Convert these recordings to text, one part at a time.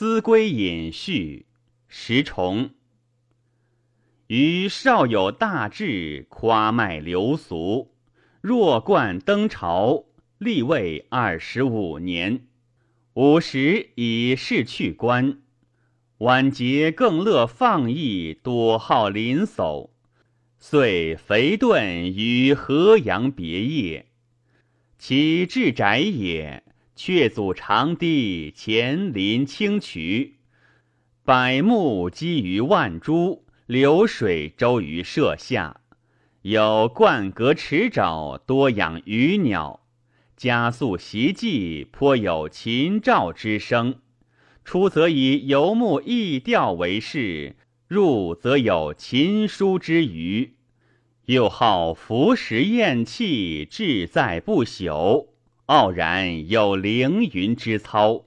思归隐序，石崇。余少有大志，夸迈流俗。若冠登朝，立位二十五年。五十以逝去官，晚节更乐放逸，多好林叟，遂肥遁于河阳别业。其志宅也，却祖长堤，前临清渠，百木积于万株，流水周于舍下，有灌阁池沼，多养鱼鸟。加速习技，颇有秦赵之声。出则以游牧易钓为事，入则有琴书之余。又好服食厌气，志在不朽。傲然有凌云之操。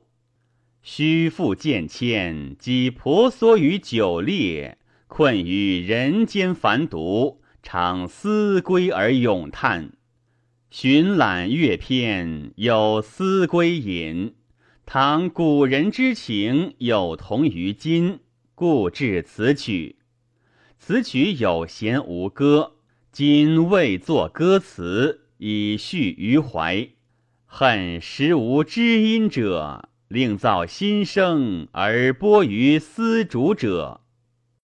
虚负渐迁，即婆娑于酒猎，困于人间繁毒，常思归而咏叹。寻览乐篇，有思归隐。唐古人之情，有同于今，故至此曲。此曲有弦无歌，今未作歌词，以叙于怀。恨时无知音者，令造新声而播于丝竹者。